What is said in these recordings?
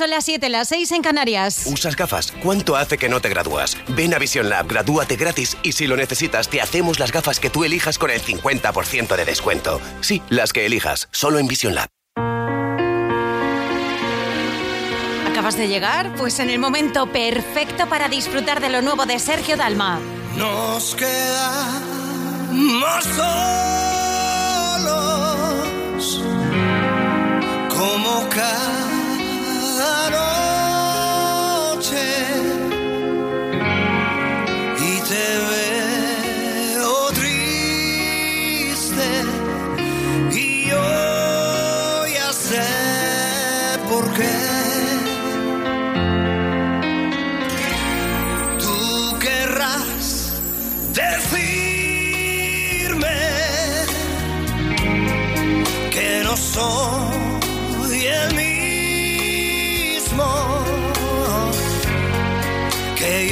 son las 7, las 6 en Canarias. ¿Usas gafas? ¿Cuánto hace que no te gradúas? Ven a Vision Lab, gradúate gratis y si lo necesitas te hacemos las gafas que tú elijas con el 50% de descuento. Sí, las que elijas, solo en Vision Lab. ¿Acabas de llegar? Pues en el momento perfecto para disfrutar de lo nuevo de Sergio Dalma. Nos quedamos solos como cada noche y te veo triste y yo ya sé por qué. Tú querrás decirme que no soy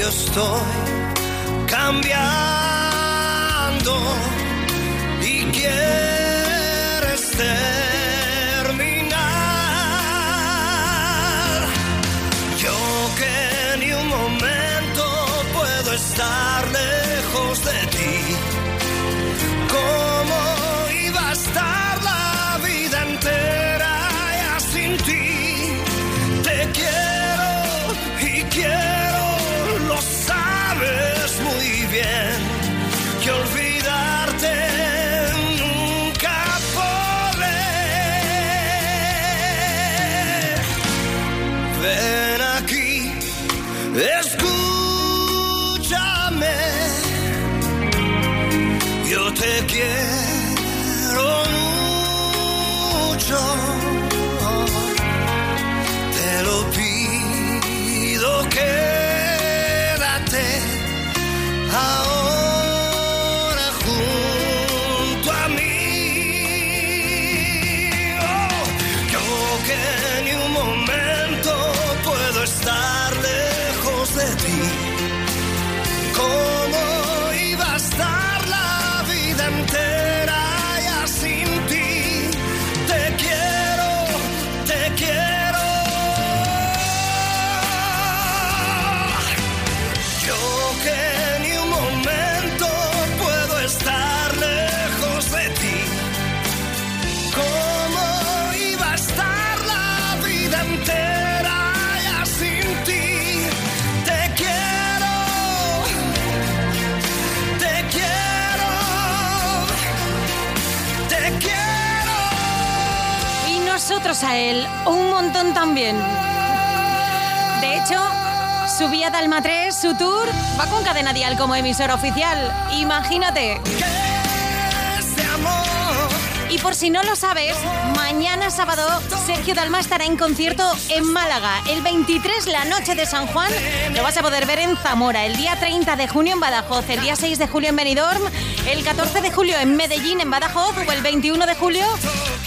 estoy cambiando nosotros a él, un montón también. De hecho, su vía Dalma 3, su tour, va con Cadena Dial como emisora oficial. Imagínate. Y por si no lo sabes, mañana sábado Sergio Dalma estará en concierto en Málaga. El 23, la noche de San Juan, lo vas a poder ver en Zamora. El día 30 de junio en Badajoz. El día 6 de julio en Benidorm. El 14 de julio en Medellín, en Badajoz. O el 21 de julio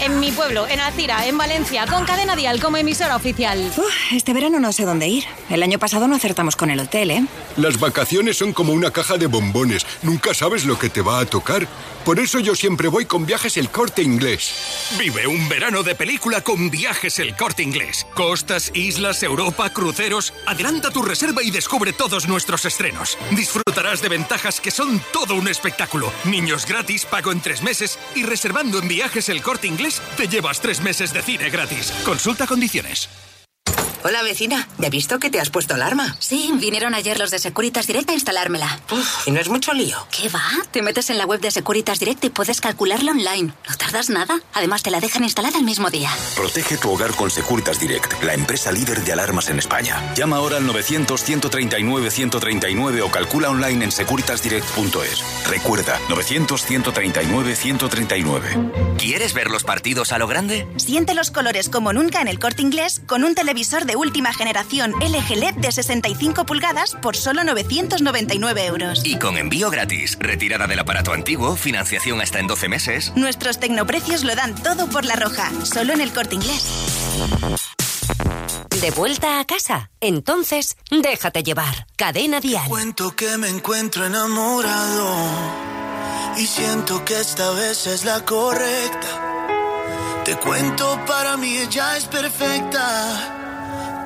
en mi pueblo, en Alcira, en Valencia. Con Cadena Dial como emisora oficial. Uf, este verano no sé dónde ir. El año pasado no acertamos con el hotel, ¿eh? Las vacaciones son como una caja de bombones. Nunca sabes lo que te va a tocar. Por eso yo siempre voy con viajes el corte inglés. Vive un verano de película con viajes el corte inglés. Costas, islas, Europa, cruceros. Adelanta tu reserva y descubre todos nuestros estrenos. Disfrutarás de ventajas que son todo un espectáculo. Niños gratis, pago en tres meses y reservando en viajes el corte inglés te llevas tres meses de cine gratis. Consulta condiciones. Hola vecina, ya he visto que te has puesto alarma. Sí, vinieron ayer los de Securitas Direct a instalármela. Uf, y no es mucho lío. ¿Qué va? Te metes en la web de Securitas Direct y puedes calcularla online. No tardas nada. Además, te la dejan instalada el mismo día. Protege tu hogar con Securitas Direct, la empresa líder de alarmas en España. Llama ahora al 900-139-139 o calcula online en securitasdirect.es. Recuerda, 900-139-139. ¿Quieres ver los partidos a lo grande? Siente los colores como nunca en el corte inglés con un televisor de última generación LG LED de 65 pulgadas por solo 999 euros. Y con envío gratis, retirada del aparato antiguo, financiación hasta en 12 meses. Nuestros tecnoprecios lo dan todo por la roja, solo en el corte inglés. ¿De vuelta a casa? Entonces, déjate llevar. Cadena Dial. Cuento que me encuentro enamorado y siento que esta vez es la correcta. Te cuento, para mí ella es perfecta,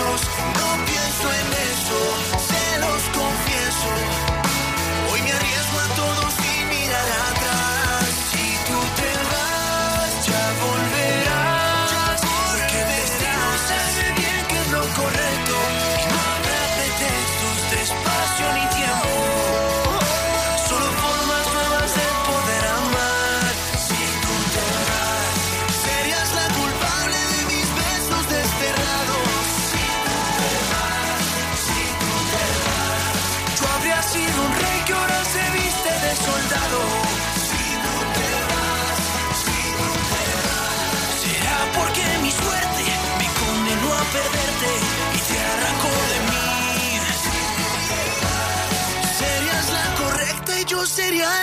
Tus besos. No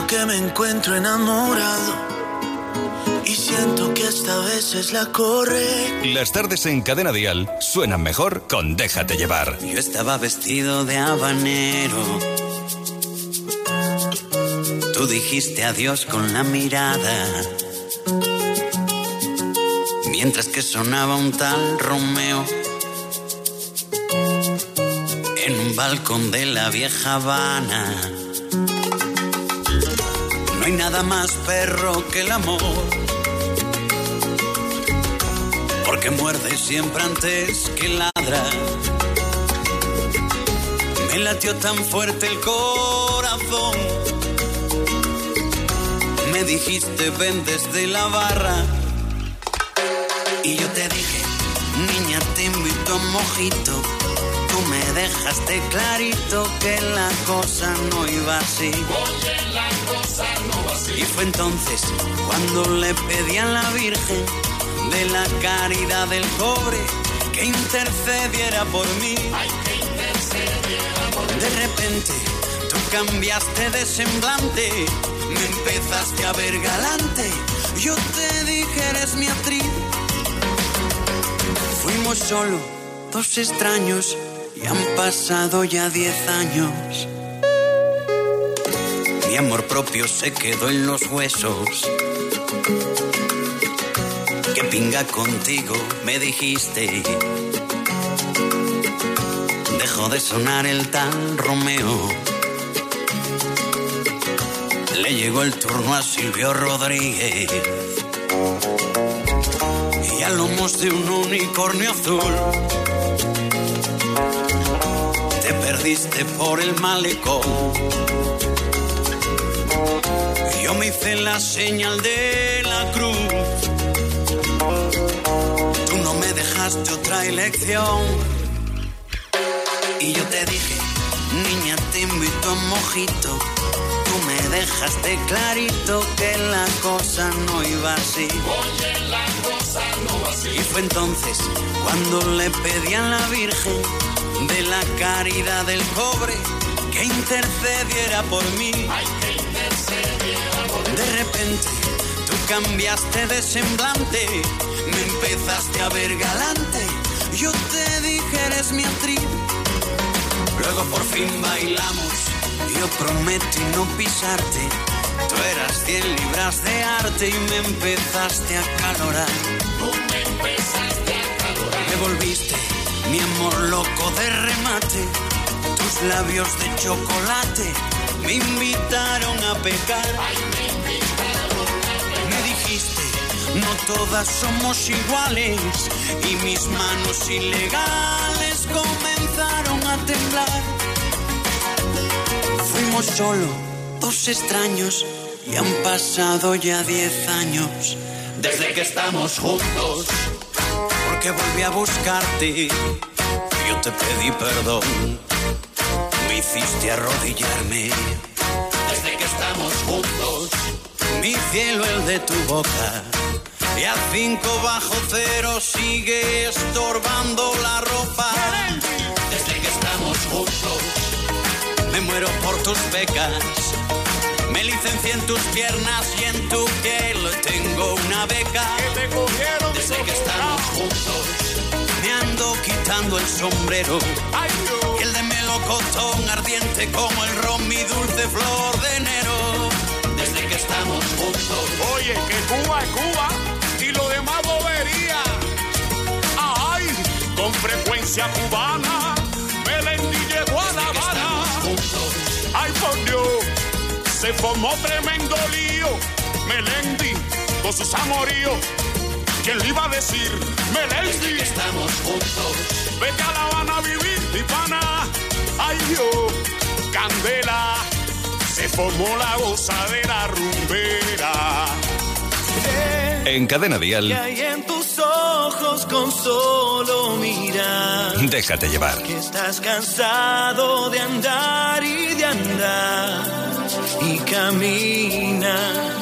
Que me encuentro enamorado. Y siento que esta vez es la correcta. Las tardes en Cadena Dial suenan mejor con Déjate llevar. Yo estaba vestido de habanero. Tú dijiste adiós con la mirada. Mientras que sonaba un tal Romeo. En un balcón de la vieja Habana. No hay nada más perro que el amor. Porque muerde siempre antes que ladra. Me latió tan fuerte el corazón. Me dijiste ven desde la barra. Y yo te dije, niña, te invito a un mojito. Tú me dejaste clarito que la cosa no iba así. Y fue entonces cuando le pedí a la Virgen de la caridad del cobre que intercediera por mí. De repente tú cambiaste de semblante, me empezaste a ver galante. Yo te dije eres mi actriz. Fuimos solo dos extraños y han pasado ya diez años. Mi amor propio se quedó en los huesos. Que pinga contigo, me dijiste. Dejó de sonar el tal Romeo. Le llegó el turno a Silvio Rodríguez. Y a lomos de un unicornio azul. Te perdiste por el malecón. Hice la señal de la cruz. Tú no me dejaste otra elección. Y yo te dije, niña, te invito a un mojito. Tú me dejaste clarito que la cosa no iba así. Oye, la cosa no va así. Y fue entonces cuando le pedí a la Virgen de la caridad del pobre que intercediera por mí. De repente tú cambiaste de semblante, me empezaste a ver galante. Yo te dije eres mi actriz. Luego por fin bailamos. Yo prometí no pisarte. Tú eras 100 libras de arte y me empezaste a calorar. Tú me empezaste a calorar. Me volviste mi amor loco de remate. Tus labios de chocolate me invitaron a pecar. Me dijiste, no todas somos iguales. Y mis manos ilegales comenzaron a temblar. Fuimos solo dos extraños y han pasado ya diez años desde que estamos juntos. Porque volví a buscarte, yo te pedí perdón, me hiciste arrodillarme. Desde que estamos juntos, mi cielo el de tu boca. Y a cinco bajo cero sigue estorbando la ropa. Desde que estamos juntos, me muero por tus becas. Me licencié en tus piernas y en tu piel tengo una beca. Desde que estamos juntos, quitando el sombrero. Y el de melocotón ardiente como el ron, mi dulce flor de enero. Desde que estamos juntos. Oye, que Cuba es Cuba y lo demás bobería. Ay, con frecuencia cubana, Melendi llegó a La Habana. Ay, por Dios, se formó tremendo lío. Melendi con sus amoríos. ¿Quién le iba a decir? Melendi. estamos juntos. Vete a La Habana a vivir, mi pana. Ay, Dios, candela. Se formó la gozadera rumbera. En Cadena Que Dial, hay en tus ojos con solo mirar. déjate llevar. Que estás cansado de andar y de andar. Y caminas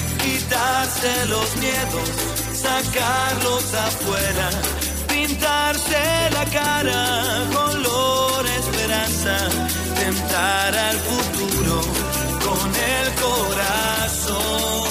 quitarse los miedos, sacarlos afuera, pintarse la cara color esperanza, tentar al futuro con el corazón.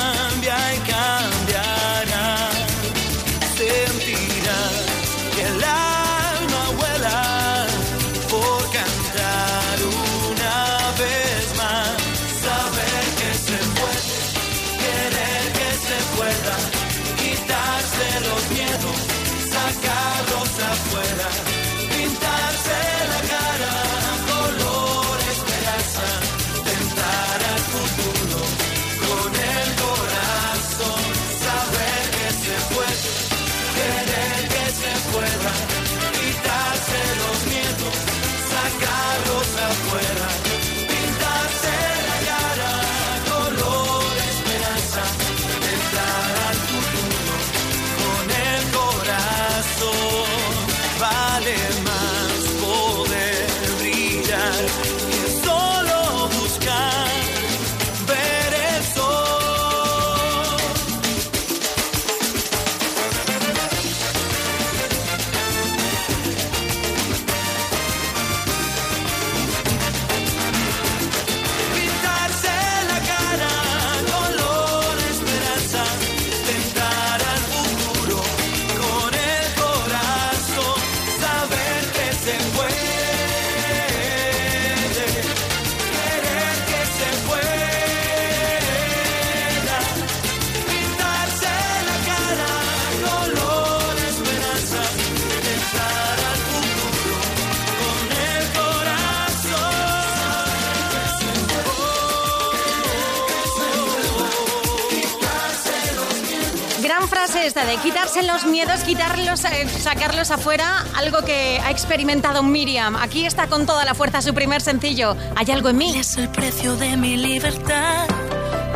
quitarse los miedos, quitarlos, eh, sacarlos afuera, algo que ha experimentado Miriam. Aquí está con toda la fuerza su primer sencillo. Hay algo en mí. Es el precio de mi libertad.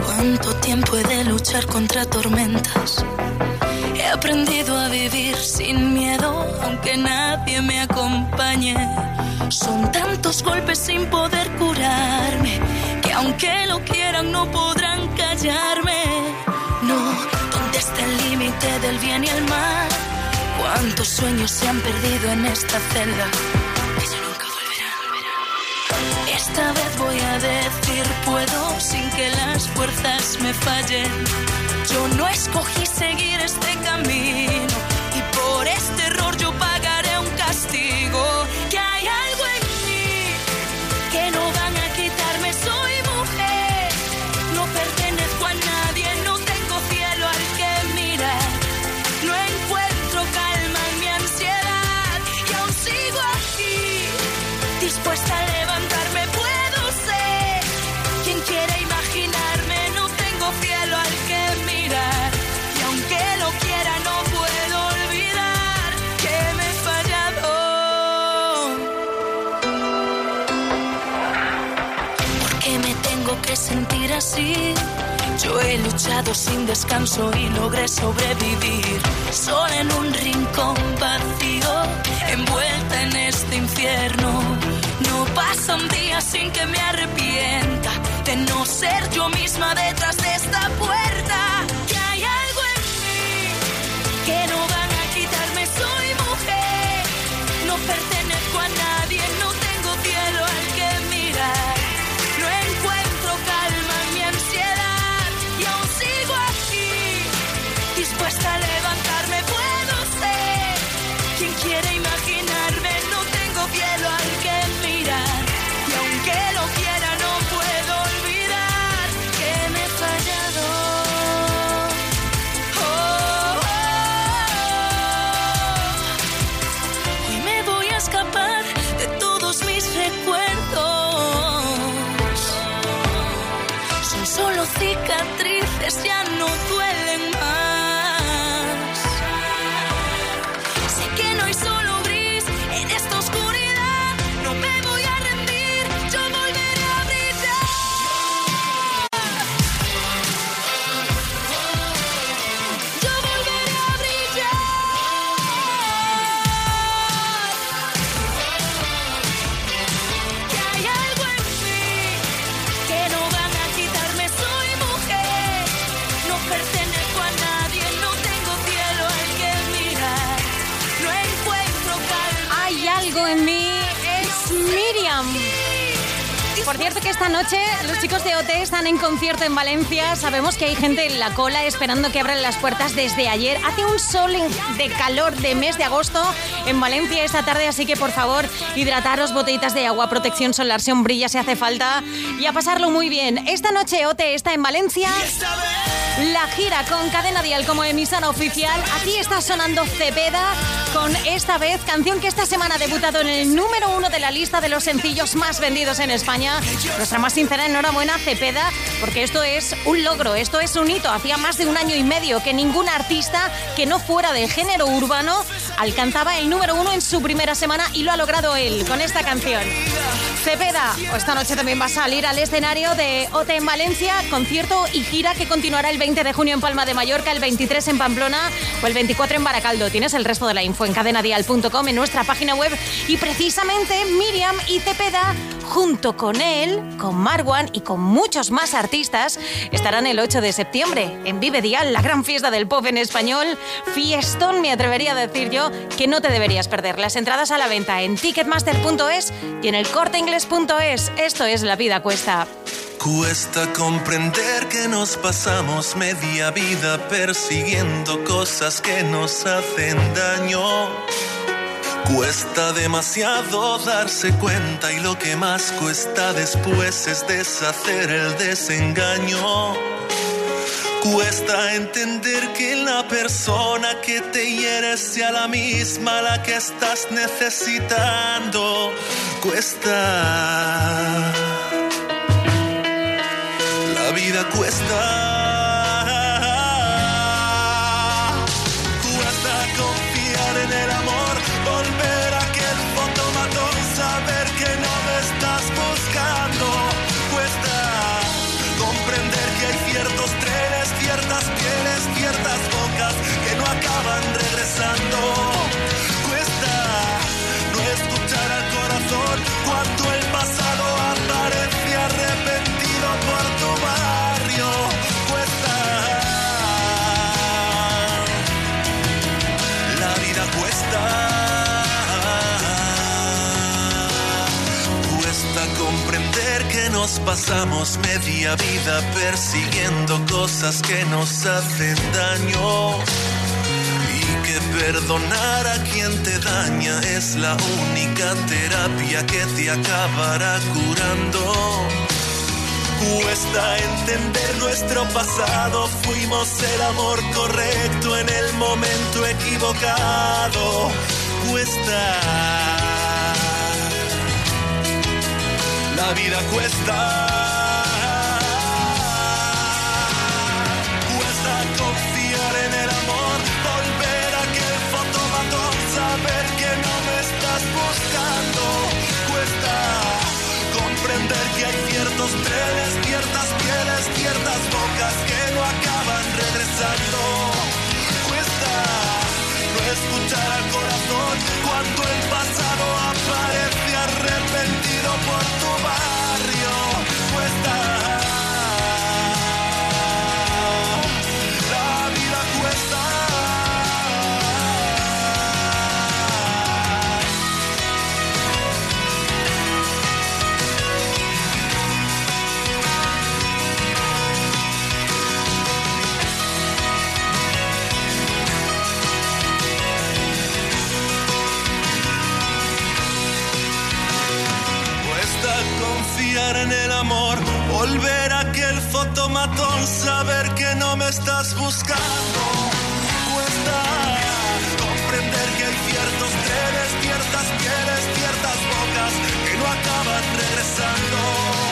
Cuánto tiempo he de luchar contra tormentas. He aprendido a vivir sin miedo, aunque nadie me acompañe. Son tantos golpes sin poder curarme, que aunque lo quieran no podrán callarme. No, ¿dónde está el límite del bien y el mal? ¿Cuántos sueños se han perdido en esta celda? Que ya nunca volverán. Esta vez voy a decir puedo sin que las fuerzas me fallen. Yo no escogí seguir este camino y por este error yo así? Yo he luchado sin descanso y logré sobrevivir. Sola en un rincón vacío, envuelta en este infierno. No pasa un día sin que me arrepienta de no ser yo misma detrás de esta puerta. Que hay algo en mí que no van esta noche de OT están en concierto en Valencia. Sabemos que hay gente en la cola esperando que abran las puertas desde ayer. Hace un sol de calor de mes de agosto en Valencia esta tarde, así que por favor hidrataros botellitas de agua, protección solar, sombrilla si hace falta y a pasarlo muy bien. Esta noche OT está en Valencia. La gira con Cadena Dial como emisora oficial. Aquí está sonando Cepeda con esta vez canción que esta semana ha debutado en el número uno de la lista de los sencillos más vendidos en España. Nuestra más sincera enhorabuena, Cepeda, porque esto es un logro, esto es un hito. Hacía más de un año y medio que ningún artista que no fuera de género urbano alcanzaba el número uno en su primera semana y lo ha logrado él con esta canción. Cepeda, esta noche también va a salir al escenario de OT en Valencia, concierto y gira que continuará el 20 de junio en Palma de Mallorca, el 23 en Pamplona o el 24 en Baracaldo. Tienes el resto de la info en cadenadial.com en nuestra página web y precisamente Miriam y Cepeda junto con él, con Marwan y con muchos más artistas, estarán el 8 de septiembre en Vive Dial, la gran fiesta del pop en español. Fiestón, me atrevería a decir yo, que no te deberías perder. Las entradas a la venta en ticketmaster.es y en el corteingles.es. Esto es La Vida Cuesta. Cuesta comprender que nos pasamos media vida persiguiendo cosas que nos hacen daño. Cuesta demasiado darse cuenta y lo que más cuesta después es deshacer el desengaño. Cuesta entender que la persona que te hiere sea la misma la que estás necesitando. Cuesta. La vida cuesta. las pieles ciertas bocas que no acaban regresando. Nos pasamos media vida persiguiendo cosas que nos hacen daño. Y que perdonar a quien te daña es la única terapia que te acabará curando. Cuesta entender nuestro pasado, fuimos el amor correcto en el momento equivocado. Cuesta la vida cuesta. Cuesta confiar en el amor, volver a aquel fotomatón, saber que no me estás buscando. Cuesta comprender que hay ciertos trenes, ciertas pieles, ciertas bocas que no acaban regresando. Cuesta no escuchar al corazón cuando el pasado en el amor, volver a aquel fotomatón, saber que no me estás buscando. Cuesta comprender que hay ciertos trenes, ciertas pieles, ciertas bocas que no acaban regresando.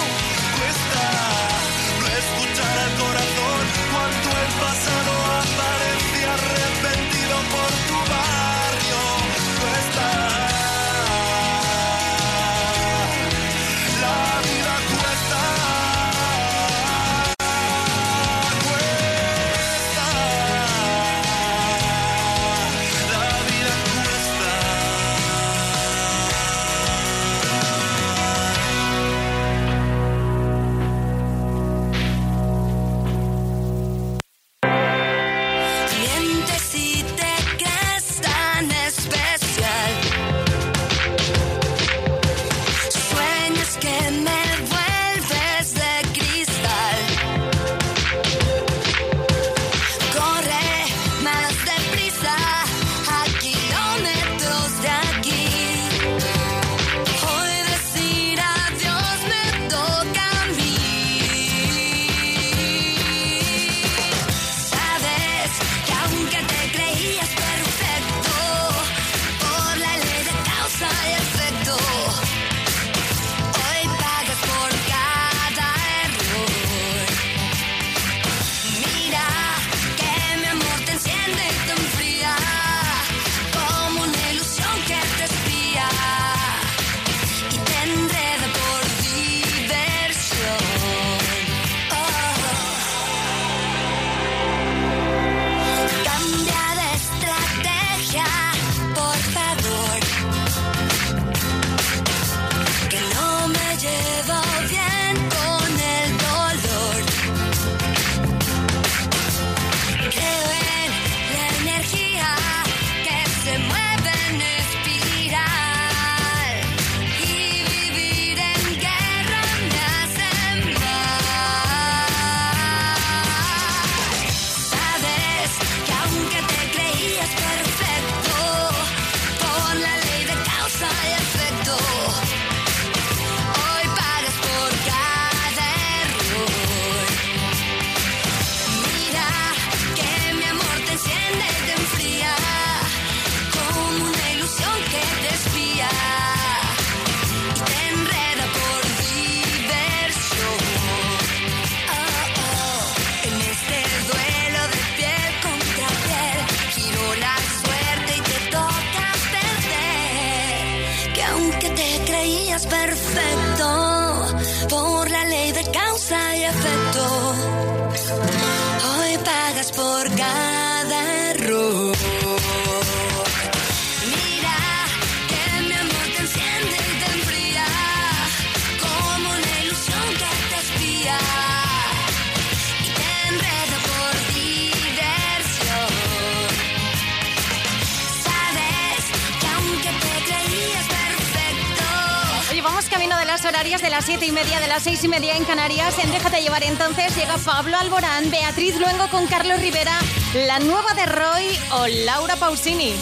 Y media en Canarias. En Déjate llevar entonces llega Pablo Alborán, Beatriz Luengo con Carlos Rivera, la nueva de Roy o Laura Pausini.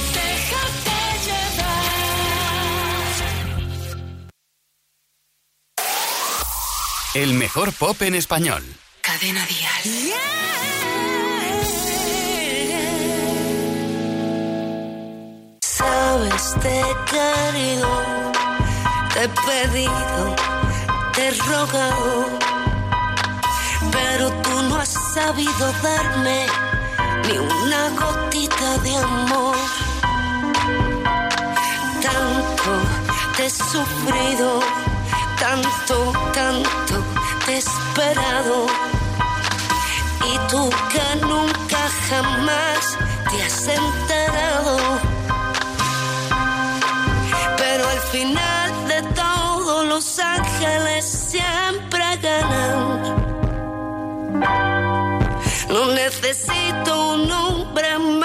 El mejor pop en español. cadena dial. Sabes, te he querido, te he pedido, te he rogado, pero tú no has sabido darme ni una gotita de amor. Tanto te he sufrido, tanto, tanto te he esperado. Y tú que nunca jamás te has enterado. Ángeles siempre ganan. No necesito un hombre malo.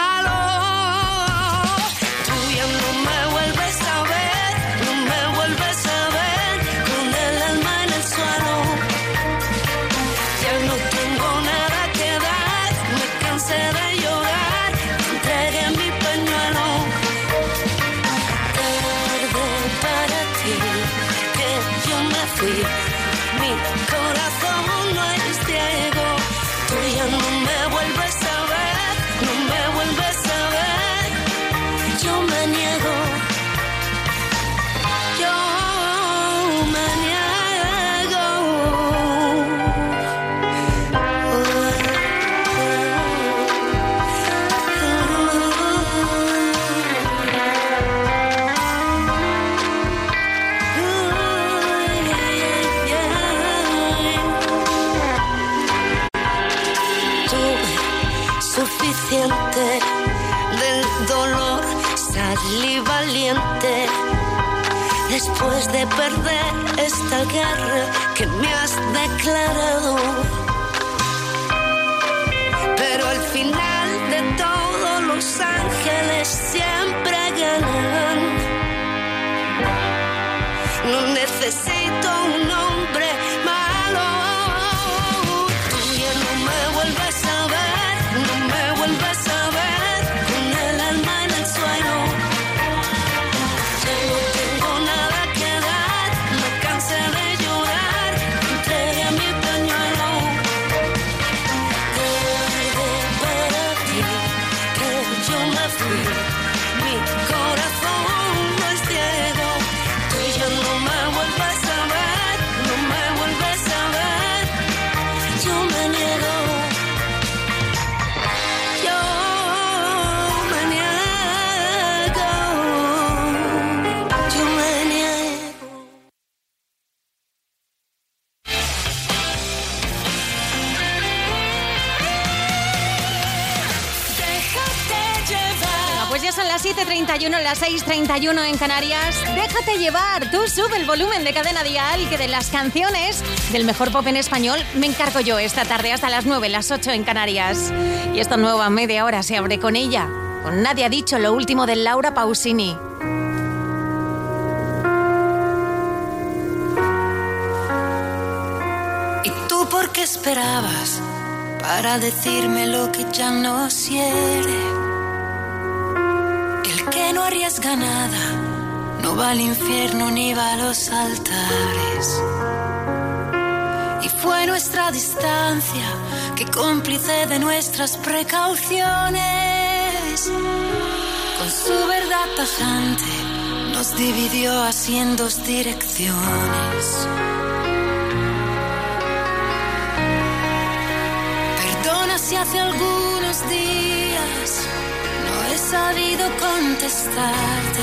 Suficiente del dolor, salí valiente. Después de perder esta guerra que me has declarado. Pero al final de todo los ángeles siempre ganan. No necesito 6.31, las 6.31 en Canarias. Déjate llevar, tú sube el volumen de Cadena Dial, que de las canciones del mejor pop en español me encargo yo esta tarde hasta las 9, las 8 en Canarias. Y esta nueva media hora se abre con ella, con Nadie ha dicho lo último de Laura Pausini. ¿Y tú por qué esperabas para decirme lo que ya no quieres? Que no va al infierno ni va a los altares. Y fue nuestra distancia que cómplice de nuestras precauciones. Con su verdad tajante nos dividió así en dos direcciones. Perdona si hace algunos días sabido contestarte.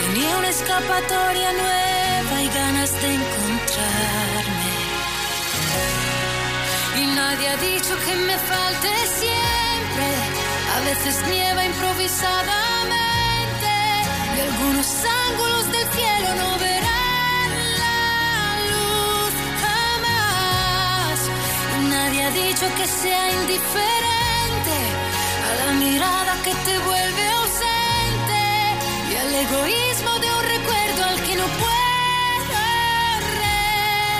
Tenía una escapatoria nueva hay ganas de encontrarme. Y nadie ha dicho que me falte siempre. A veces nieva improvisadamente. Y algunos ángulos del cielo no verán la luz jamás. Y nadie ha dicho que sea indiferente a la mirada que te vuelve ausente y al egoísmo de un recuerdo al que no puedo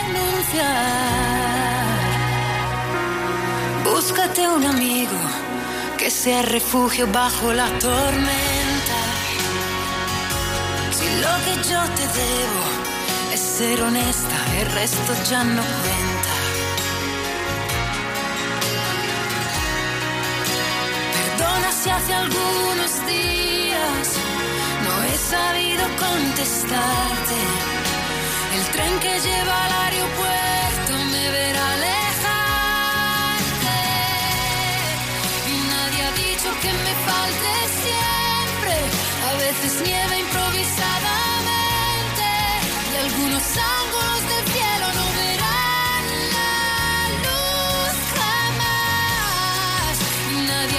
renunciar. Búscate un amigo que sea refugio bajo la tormenta. Si lo que yo te debo es ser honesta, el resto ya no cuenta. Si hace algunos días no he sabido contestarte. El tren que lleva al aeropuerto me verá alejarte. Nadie ha dicho que me falte siempre. A veces nieva improvisadamente. Y algunos ángulos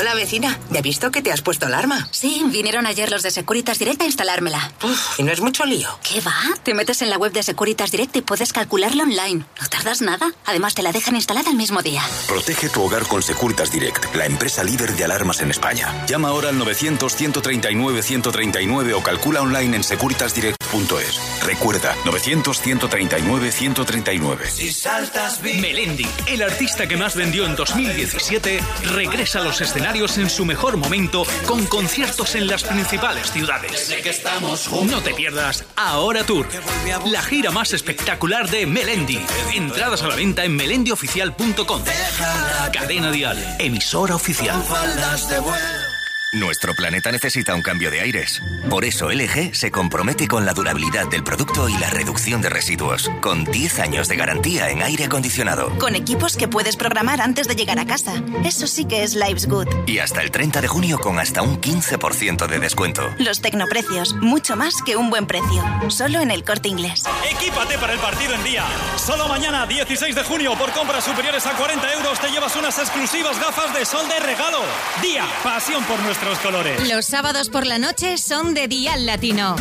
Hola, vecina. ¿Ya he visto que te has puesto alarma? Sí, vinieron ayer los de Securitas Direct a instalármela. ¿Y no es mucho lío? ¿Qué va? Te metes en la web de Securitas Direct y puedes calcularla online. No tardas nada. Además, te la dejan instalada el mismo día. Protege tu hogar con Securitas Direct, la empresa líder de alarmas en España. Llama ahora al 900-139-139 o calcula online en securitasdirect.es. Recuerda, 900-139-139. Si saltas Melendi, el artista que más vendió en 2017, regresa a los escenarios en su mejor momento con conciertos en las principales ciudades. No te pierdas Ahora Tour, la gira más espectacular de Melendi. Entradas a la venta en melendioficial.com. Cadena Dial, emisora oficial. Nuestro planeta necesita un cambio de aires. Por eso LG se compromete con la durabilidad del producto y la reducción de residuos, con 10 años de garantía en aire acondicionado. Con equipos que puedes programar antes de llegar a casa. Eso sí que es Life's Good. Y hasta el 30 de junio con hasta un 15% de descuento. Los tecnoprecios, mucho más que un buen precio. Solo en el corte inglés. Equípate para el partido en día. Solo mañana, 16 de junio, por compras superiores a 40 euros, te llevas unas exclusivas gafas de sol de regalo. Día, pasión por nuestros colores. Los sábados por la noche son de Dial Latino.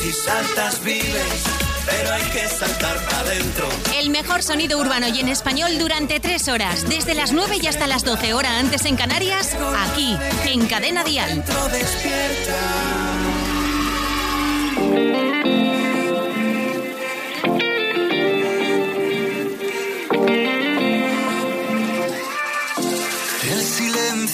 Si saltas vives, pero hay que saltar para adentro. El mejor sonido urbano y en español durante tres horas, desde las 9 y hasta las 12 horas antes en Canarias, aquí, en Cadena Dial. El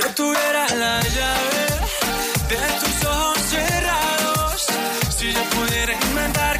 Yo tuviera la llave de tus ojos cerrados, si yo pudiera inventar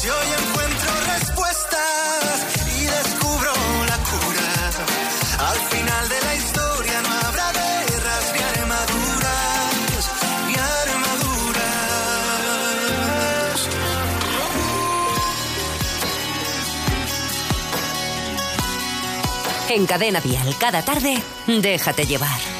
si hoy encuentro respuestas y descubro la cura, al final de la historia no habrá guerras ni armaduras, ni armaduras. En Cadena Dial, cada tarde, déjate llevar.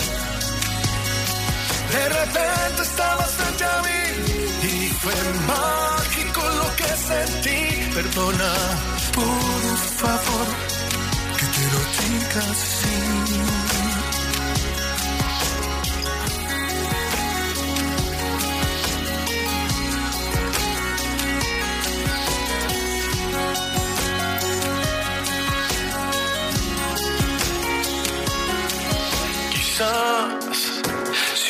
De repente estabas frente a mí y fue mágico lo que sentí. Perdona, por favor, que te lo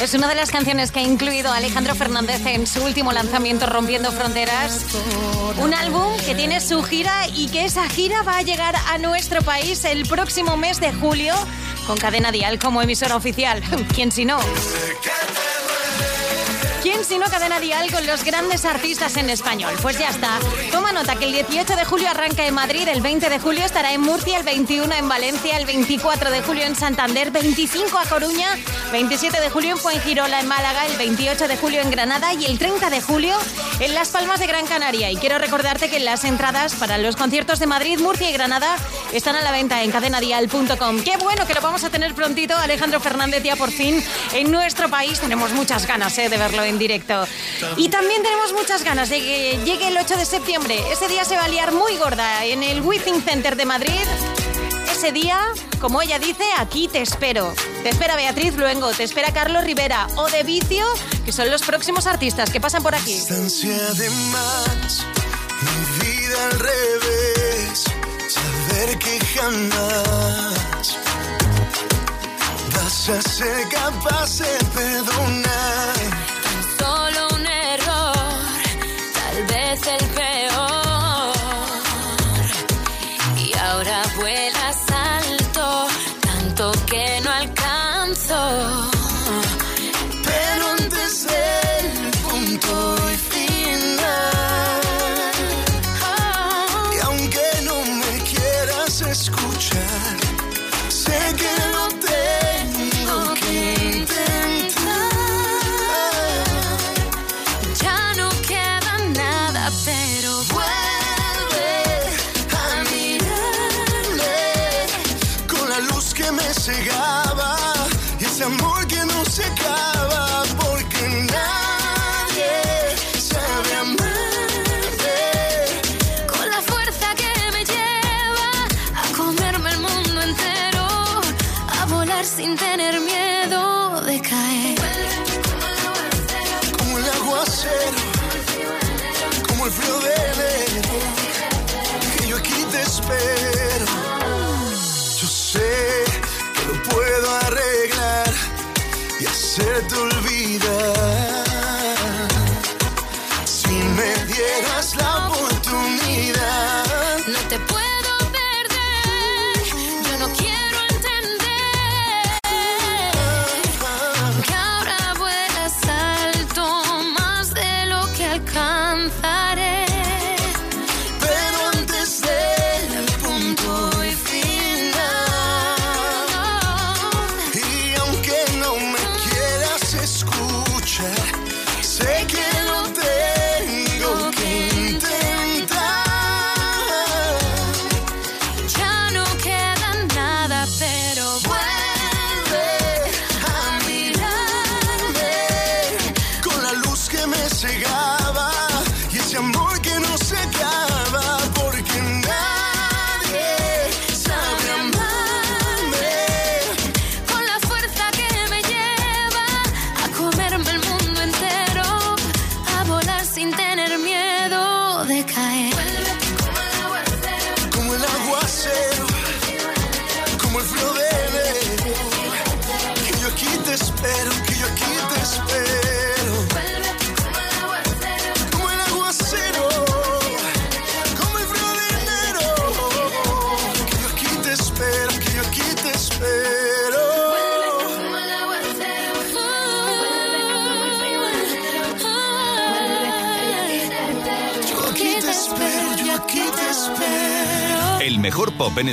Es una de las canciones que ha incluido Alejandro Fernández en su último lanzamiento Rompiendo Fronteras. Un álbum que tiene su gira y que esa gira va a llegar a nuestro país el próximo mes de julio con Cadena Dial como emisora oficial. ¿Quién si no? ¿Quién si no cadena dial con los grandes artistas en español? Pues ya está. Toma nota que el 18 de julio arranca en Madrid, el 20 de julio estará en Murcia, el 21 en Valencia, el 24 de julio en Santander, 25 a Coruña, 27 de julio en Fuengirola, en Málaga, el 28 de julio en Granada y el 30 de julio en Las Palmas de Gran Canaria. Y quiero recordarte que las entradas para los conciertos de Madrid, Murcia y Granada están a la venta en cadenadial.com. Qué bueno que lo vamos a tener prontito, Alejandro Fernández, ya por fin en nuestro país. Tenemos muchas ganas eh, de verlo en directo. Y también tenemos muchas ganas de que llegue el 8 de septiembre. Ese día se va a liar muy gorda en el Withing Center de Madrid. Ese día, como ella dice, aquí te espero. Te espera Beatriz Luengo, te espera Carlos Rivera o De Vicio, que son los próximos artistas que pasan por aquí. de más, mi vida al revés, saber que jamás vas a ser capaz de perdonar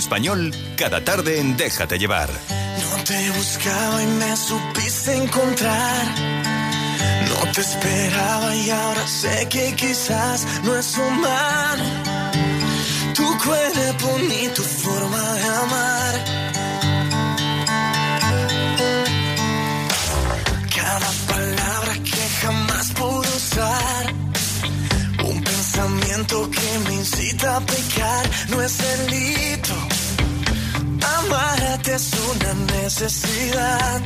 español cada tarde en Déjate llevar. No te buscaba y me supiste encontrar. No te esperaba y ahora sé que quizás no es humano. Tu cuerpo ni tu forma de amar. Pensamiento que me incita a pecar no es delito Amarte es una necesidad.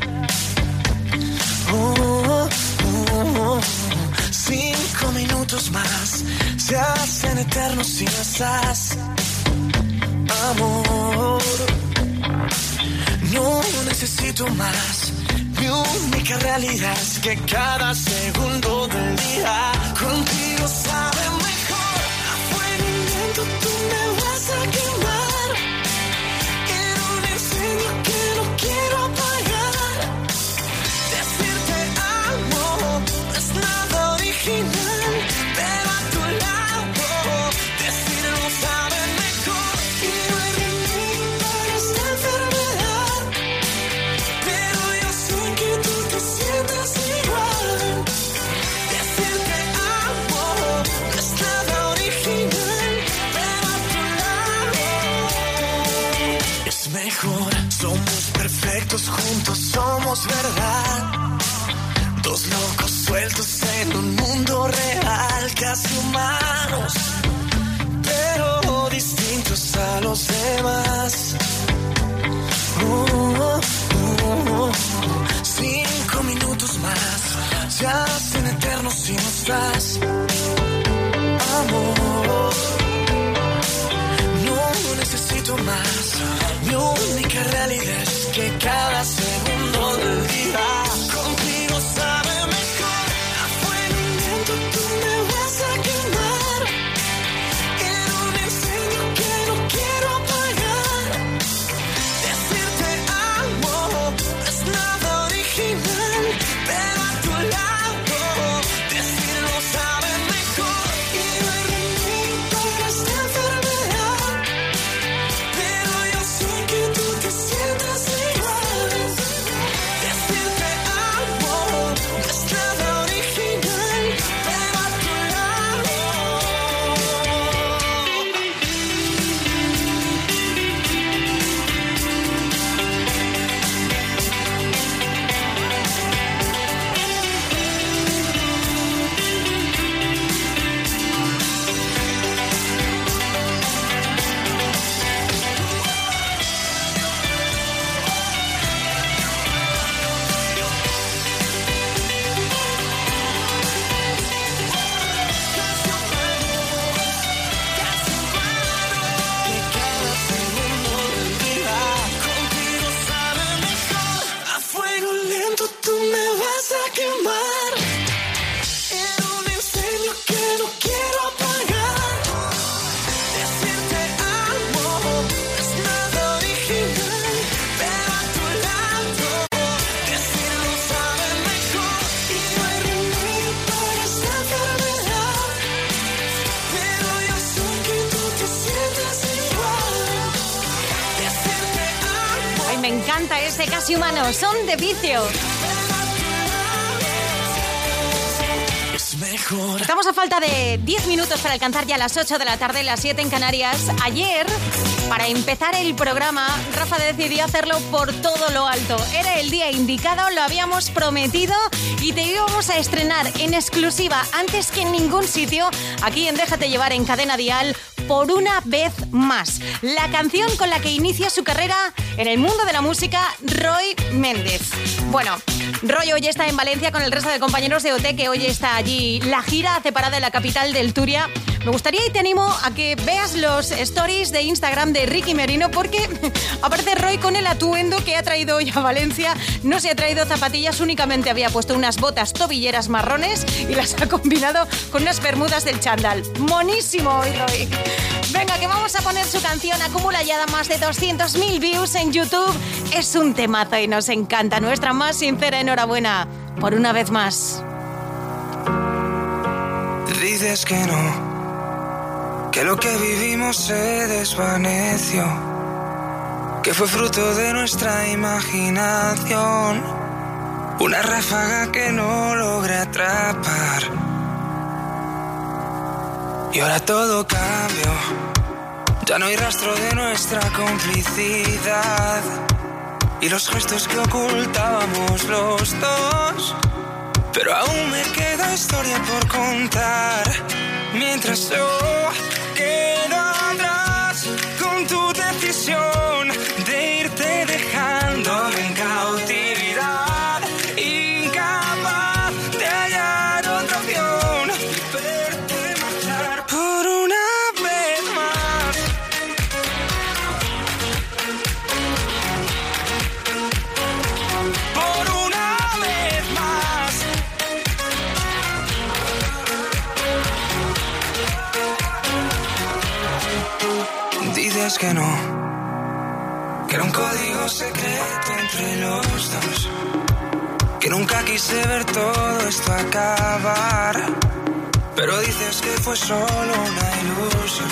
Oh, oh, Cinco minutos más se hacen eternos si estás. Amor, no necesito más. Mi única realidad es que cada segundo del día contigo perfectos juntos, somos verdad. Dos locos sueltos en un mundo real, casi humanos, pero distintos a los demás. Cinco minutos más, ya hacen eternos si no estás. Amor, Mi única realidad es que cada segundo del día falta de 10 minutos para alcanzar ya las 8 de la tarde, las 7 en Canarias. Ayer, para empezar el programa, Rafa decidió hacerlo por todo lo alto. Era el día indicado, lo habíamos prometido y te íbamos a estrenar en exclusiva, antes que en ningún sitio, aquí en Déjate llevar en Cadena Dial, por una vez más. La canción con la que inicia su carrera en el mundo de la música, Roy Méndez. Bueno, Roy hoy está en Valencia con el resto de compañeros de OT que hoy está allí. La gira hace parada en la capital del Turia. Me gustaría y te animo a que veas los stories de Instagram de Ricky Merino porque aparte Roy con el atuendo que ha traído hoy a Valencia no se ha traído zapatillas, únicamente había puesto unas botas tobilleras marrones y las ha combinado con unas bermudas del chandal. Monísimo hoy Roy. Venga, que vamos a poner su canción. Acumula ya más de 200.000 views en YouTube. Es un temazo y nos encanta. Nuestra más sincera enhorabuena por una vez más. Dices que no, que lo que vivimos se desvaneció, que fue fruto de nuestra imaginación, una ráfaga que no logré atrapar. Y ahora todo cambió, ya no hay rastro de nuestra complicidad y los gestos que ocultábamos los dos. Pero aún me queda historia por contar. Mientras yo quedo atrás con tu decisión que no. Que era un código secreto entre los dos. Que nunca quise ver todo esto acabar. Pero dices que fue solo una ilusión.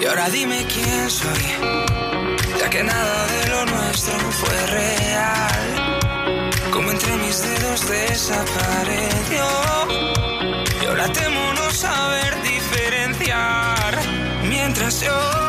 Y ahora dime quién soy. Ya que nada de lo nuestro fue real. Como entre mis dedos desapareció. Y ahora temo no saber diferenciar. Mientras yo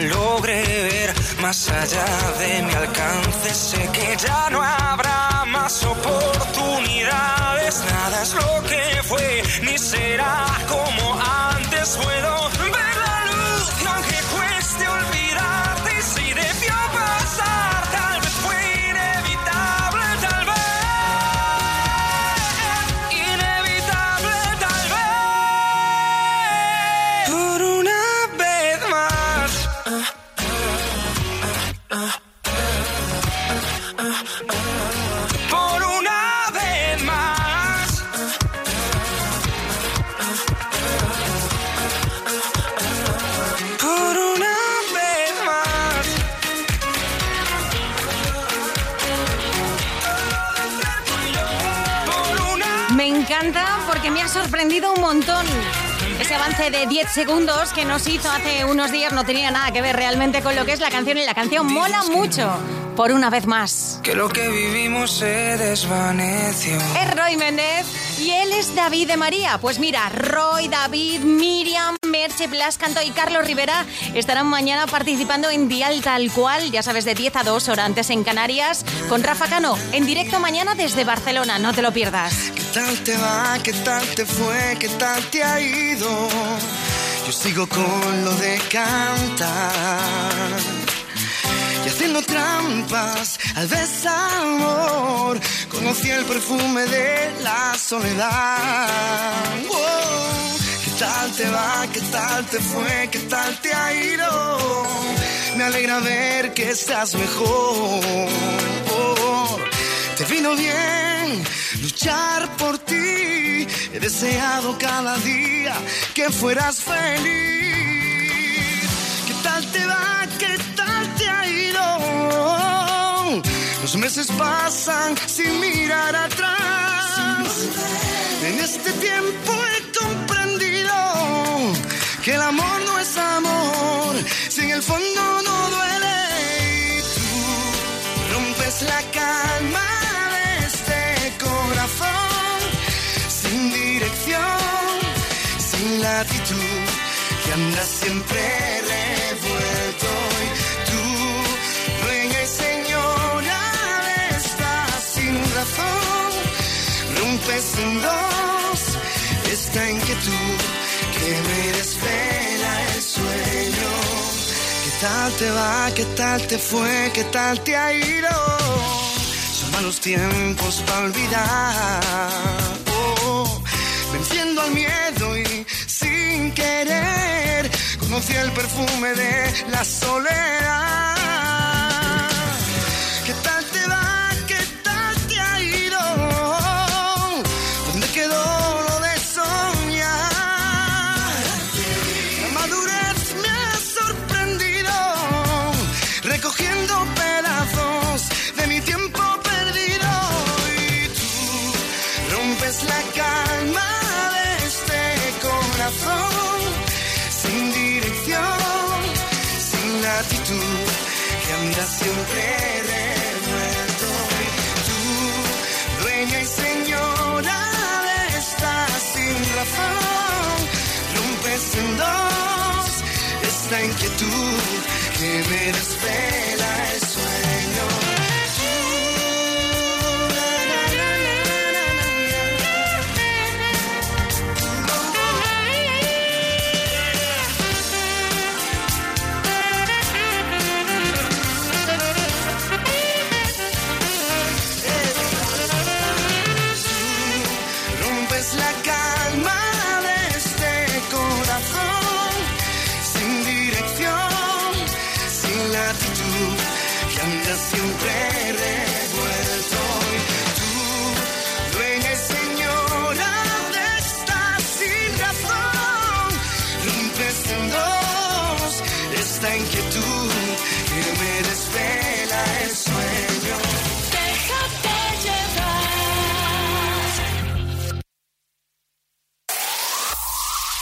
logre ver más allá de mi alcance. Sé que ya no habrá más oportunidades. Nada es lo que fue, ni será como antes. Puedo Por una vez más Por una vez más Me encanta porque me ha sorprendido un montón. Ese avance de 10 segundos que nos hizo hace unos días no tenía nada que ver realmente con lo que es la canción y la canción mola mucho. Por una vez más. Que lo que vivimos se desvaneció Es Roy Méndez y él es David de María. Pues mira, Roy, David, Miriam, Merche Blascanto y Carlos Rivera estarán mañana participando en Dial Tal Cual, ya sabes, de 10 a 2 horas antes en Canarias, con Rafa Cano, en directo mañana desde Barcelona. No te lo pierdas. ¿Qué tal te va? ¿Qué tal te fue? ¿Qué tal te ha ido? Yo sigo con lo de cantar. Haciendo trampas al desamor, conocí el perfume de la soledad. Wow. ¿Qué tal te va? ¿Qué tal te fue? ¿Qué tal te ha ido? Me alegra ver que estás mejor. Oh, te vino bien luchar por ti. He deseado cada día que fueras feliz. ¿Qué tal te va? ¿Qué tal Los meses pasan sin mirar atrás. En este tiempo he comprendido que el amor no es amor, si en el fondo no duele. Y tú rompes la calma de este corazón, sin dirección, sin latitud, que anda siempre dos esta inquietud que me desvela el sueño. ¿Qué tal te va? ¿Qué tal te fue? ¿Qué tal te ha ido? Son malos tiempos para olvidar. Oh, venciendo al miedo y sin querer conocí el perfume de la soledad. Que me desvela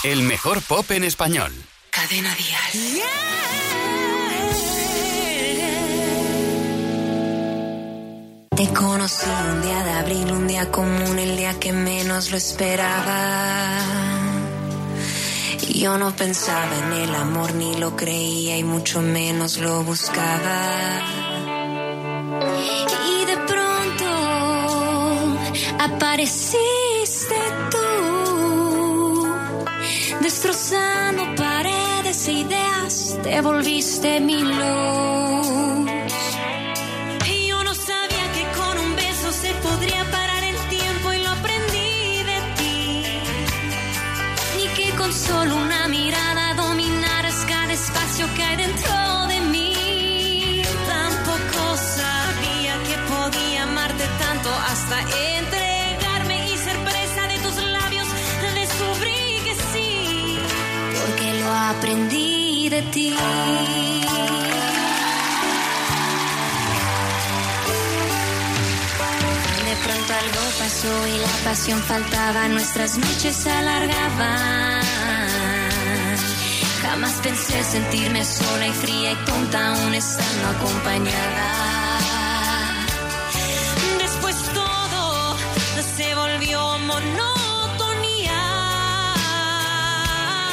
El mejor pop en español. Cadena Dial. Te conocí un día de abril, un día común, el día que menos lo esperaba. Yo no pensaba en el amor, ni lo creía y mucho menos lo buscaba. Y de pronto apareciste tú, destrozando paredes e ideas, te volviste mi luz. Y yo no sabía que con un beso se podría parar el tiempo y lo aprendí de ti. Ni que con solo una mirada aprendí de ti. De pronto algo pasó y la pasión faltaba, nuestras noches se alargaban. Jamás pensé sentirme sola y fría y tonta, aún estando acompañada. Después todo se volvió monótono.